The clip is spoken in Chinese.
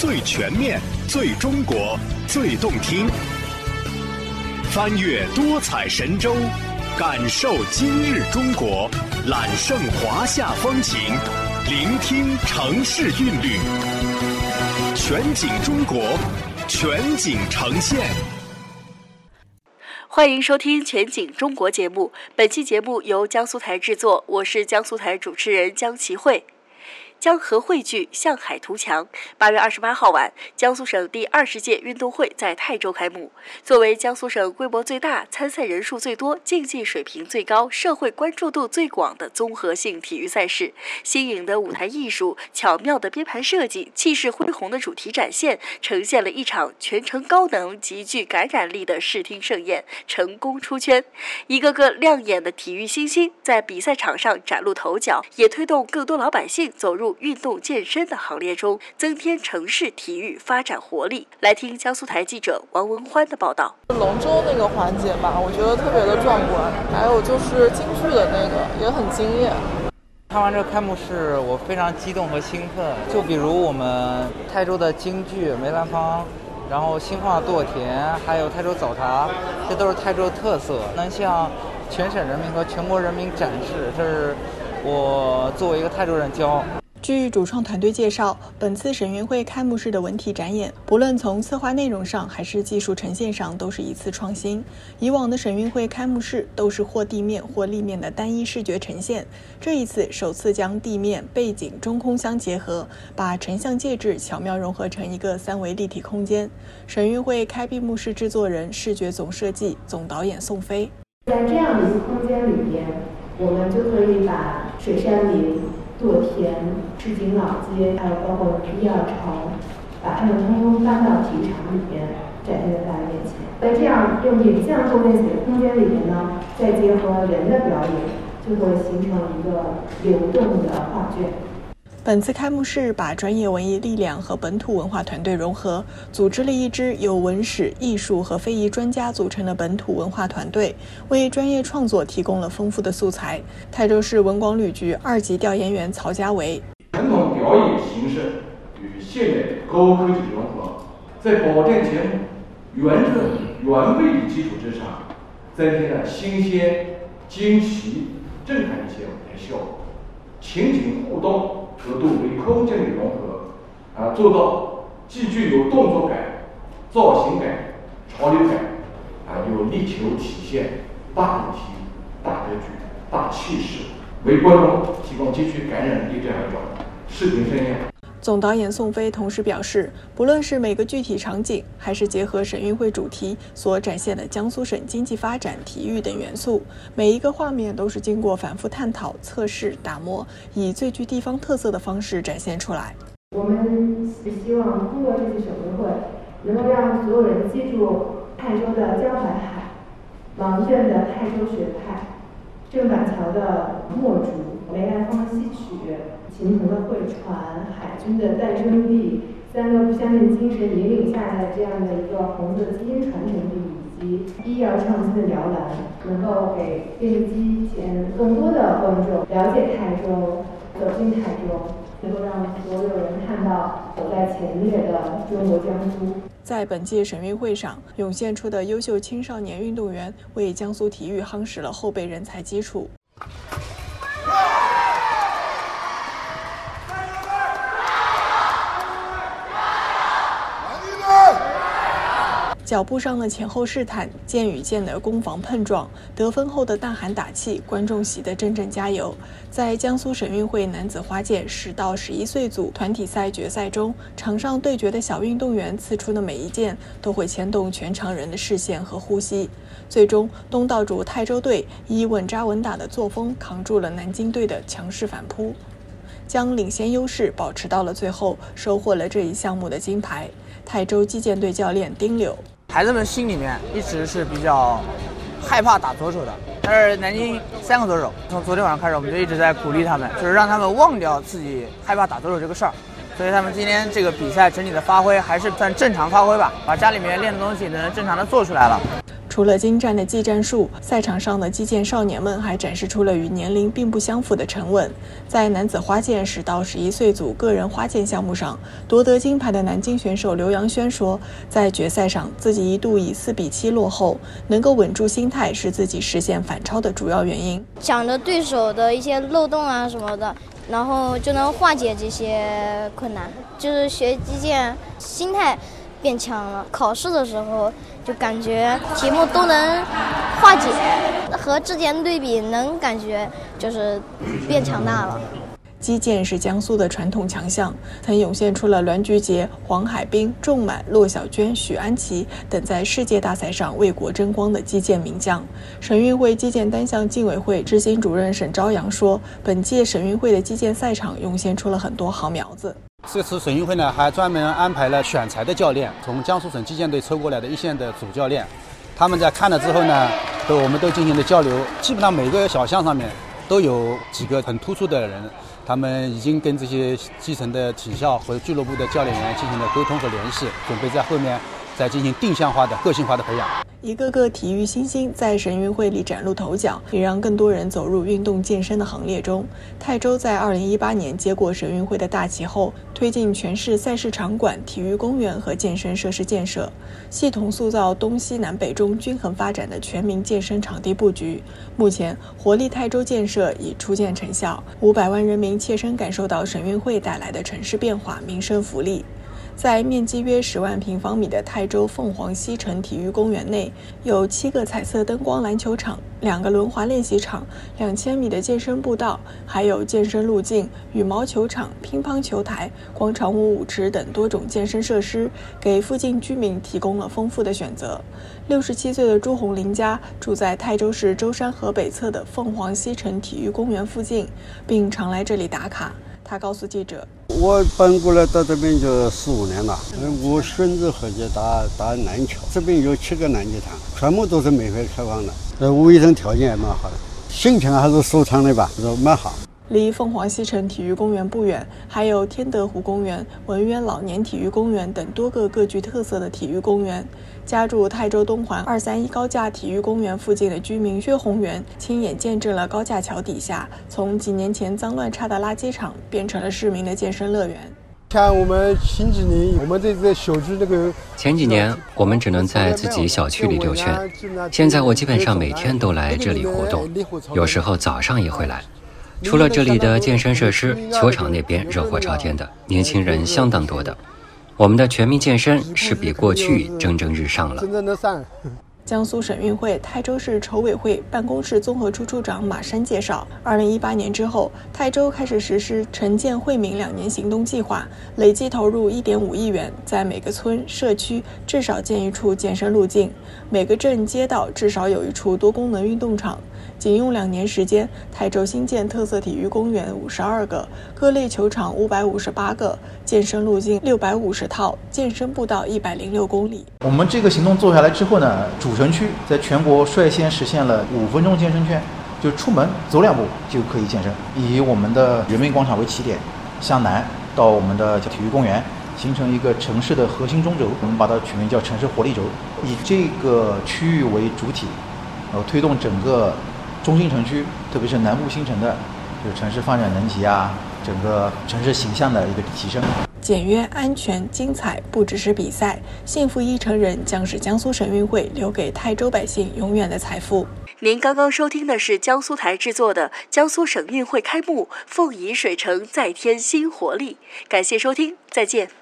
最全面、最中国、最动听。翻越多彩神州，感受今日中国，揽胜华夏风情，聆听城市韵律。全景中国，全景呈现。欢迎收听《全景中国》节目，本期节目由江苏台制作，我是江苏台主持人江琪慧。江河汇聚，向海图强。八月二十八号晚，江苏省第二十届运动会在泰州开幕。作为江苏省规模最大、参赛人数最多、竞技水平最高、社会关注度最广的综合性体育赛事，新颖的舞台艺术、巧妙的编排设计、气势恢宏的主题展现，呈现了一场全程高能、极具感染力的视听盛宴，成功出圈。一个个亮眼的体育新星在比赛场上崭露头角，也推动更多老百姓走入。运动健身的行列中，增添城市体育发展活力。来听江苏台记者王文欢的报道。龙舟那个环节吧，我觉得特别的壮观，还有就是京剧的那个也很惊艳。看完这个开幕式，我非常激动和兴奋。就比如我们泰州的京剧梅兰芳，然后兴化垛田，还有泰州早茶，这都是泰州的特色，能向全省人民和全国人民展示，这是我作为一个泰州人骄傲。据主创团队介绍，本次省运会开幕式的文体展演，不论从策划内容上还是技术呈现上，都是一次创新。以往的省运会开幕式都是或地面或立面的单一视觉呈现，这一次首次将地面、背景、中空相结合，把成像介质巧妙融合成一个三维立体空间。省运会开闭幕式制作人、视觉总设计、总导演宋飞，在这样的一个空间里边，我们就可以把水杉林。垛田、织锦老街，还有包括一二城，把它们通通搬到体育场里面，展现在大家面前。在这样用影像构建起的空间里面呢，再结合人的表演，就会形成一个流动的画卷。本次开幕式把专业文艺力量和本土文化团队融合，组织了一支由文史、艺术和非遗专家组成的本土文化团队，为专业创作提供了丰富的素材。泰州市文广旅局二级调研员曹家维：传统表演形式与现代高科技融合，在保证节目原汁原味的基础之上，增添了新鲜、惊奇、震撼一些舞台效果，情景互动。和多维空间的融合，啊，做到既具有动作感、造型感、潮流感，啊，又力求体现大主题、大格局、大气势，为观众提供极具感染力这样一种视频盛宴。总导演宋飞同时表示，不论是每个具体场景，还是结合省运会主题所展现的江苏省经济发展、体育等元素，每一个画面都是经过反复探讨、测试、打磨，以最具地方特色的方式展现出来。我们希望通过这次省运会，能够让所有人记住泰州的江淮海、王震的泰州学派、郑板桥的墨竹、梅兰芳的戏曲。秦童的会传，海军的诞生地，三个不相信精神引领下的这样的一个红色基因传承地，以及医药创新的摇篮，能够给电视机前更多的观众了解泰州，走进泰州，能够让所有人看到走在前列的中国江苏。在本届省运会上涌现出的优秀青少年运动员，为江苏体育夯实了后备人才基础。脚步上的前后试探，剑与剑的攻防碰撞，得分后的大喊打气，观众席的阵阵加油。在江苏省运会男子花剑十到十一岁组团体赛决赛中，场上对决的小运动员刺出的每一剑，都会牵动全场人的视线和呼吸。最终，东道主泰州队以稳扎稳打的作风，扛住了南京队的强势反扑，将领先优势保持到了最后，收获了这一项目的金牌。泰州击剑队教练丁柳。孩子们心里面一直是比较害怕打左手的，但是南京三个左手，从昨天晚上开始，我们就一直在鼓励他们，就是让他们忘掉自己害怕打左手这个事儿。所以他们今天这个比赛整体的发挥还是算正常发挥吧，把家里面练的东西能正常的做出来了。除了精湛的技战术，赛场上的击剑少年们还展示出了与年龄并不相符的沉稳。在男子花剑十到十一岁组个人花剑项目上，夺得金牌的南京选手刘洋轩说，在决赛上自己一度以四比七落后，能够稳住心态是自己实现反超的主要原因。想着对手的一些漏洞啊什么的。然后就能化解这些困难，就是学击剑，心态变强了。考试的时候就感觉题目都能化解，和之前对比能感觉就是变强大了。击剑是江苏的传统强项，曾涌现出了栾菊杰、黄海冰、仲满、骆小娟、许安琪等在世界大赛上为国争光的击剑名将。省运会击剑单项竞委会执行主任沈朝阳说：“本届省运会的击剑赛场涌现出了很多好苗子。这次省运会呢，还专门安排了选材的教练，从江苏省击剑队抽过来的一线的主教练，他们在看了之后呢，都我们都进行了交流，基本上每个小项上面都有几个很突出的人。”他们已经跟这些基层的体校和俱乐部的教练员进行了沟通和联系，准备在后面在进行定向化的、个性化的培养。一个个体育新星在省运会里崭露头角，也让更多人走入运动健身的行列中。泰州在2018年接过省运会的大旗后，推进全市赛事场馆、体育公园和健身设施建设，系统塑造东西南北中均衡发展的全民健身场地布局。目前，活力泰州建设已初见成效，五百万人民切身感受到省运会带来的城市变化、民生福利。在面积约十万平方米的泰州凤凰西城体育公园内，有七个彩色灯光篮球场、两个轮滑练习场、两千米的健身步道，还有健身路径、羽毛球场、乒乓球台、广场舞舞池等多种健身设施，给附近居民提供了丰富的选择。六十七岁的朱红林家住在泰州市舟山河北侧的凤凰西城体育公园附近，并常来这里打卡。他告诉记者。我搬过来到这边就四五年了。我孙子回去打打篮球，这边有七个篮球场，全部都是免费开放的。呃，卫生条件也蛮好的，心情还是舒畅的吧，蛮好。离凤凰西城体育公园不远，还有天德湖公园、文渊老年体育公园等多个各具特色的体育公园。家住泰州东环二三一高架体育公园附近的居民薛宏元，亲眼见证了高架桥底下从几年前脏乱差的垃圾场，变成了市民的健身乐园。像我们前几年，我们这个小区那个前几年，我们只能在自己小区里溜圈，现在我基本上每天都来这里活动，有时候早上也会来。除了这里的健身设施，球场那边热火朝天的，年轻人相当多的。我们的全民健身是比过去蒸蒸日上了。江苏省运会泰州市筹委会办公室综合处处长马山介绍，二零一八年之后，泰州开始实施城建惠民两年行动计划，累计投入一点五亿元，在每个村社区至少建一处健身路径，每个镇街道至少有一处多功能运动场。仅用两年时间，泰州新建特色体育公园五十二个，各类球场五百五十八个，健身路径六百五十套，健身步道一百零六公里。我们这个行动做下来之后呢，主城区在全国率先实现了五分钟健身圈，就出门走两步就可以健身。以我们的人民广场为起点，向南到我们的体育公园，形成一个城市的核心中轴，我们把它取名叫城市活力轴，以这个区域为主体，然后推动整个。中心城区，特别是南部新城的，就是城市发展能级啊，整个城市形象的一个提升。简约、安全、精彩，不只是比赛，幸福一城人将是江苏省运会留给泰州百姓永远的财富。您刚刚收听的是江苏台制作的《江苏省运会开幕，凤仪水城再添新活力》，感谢收听，再见。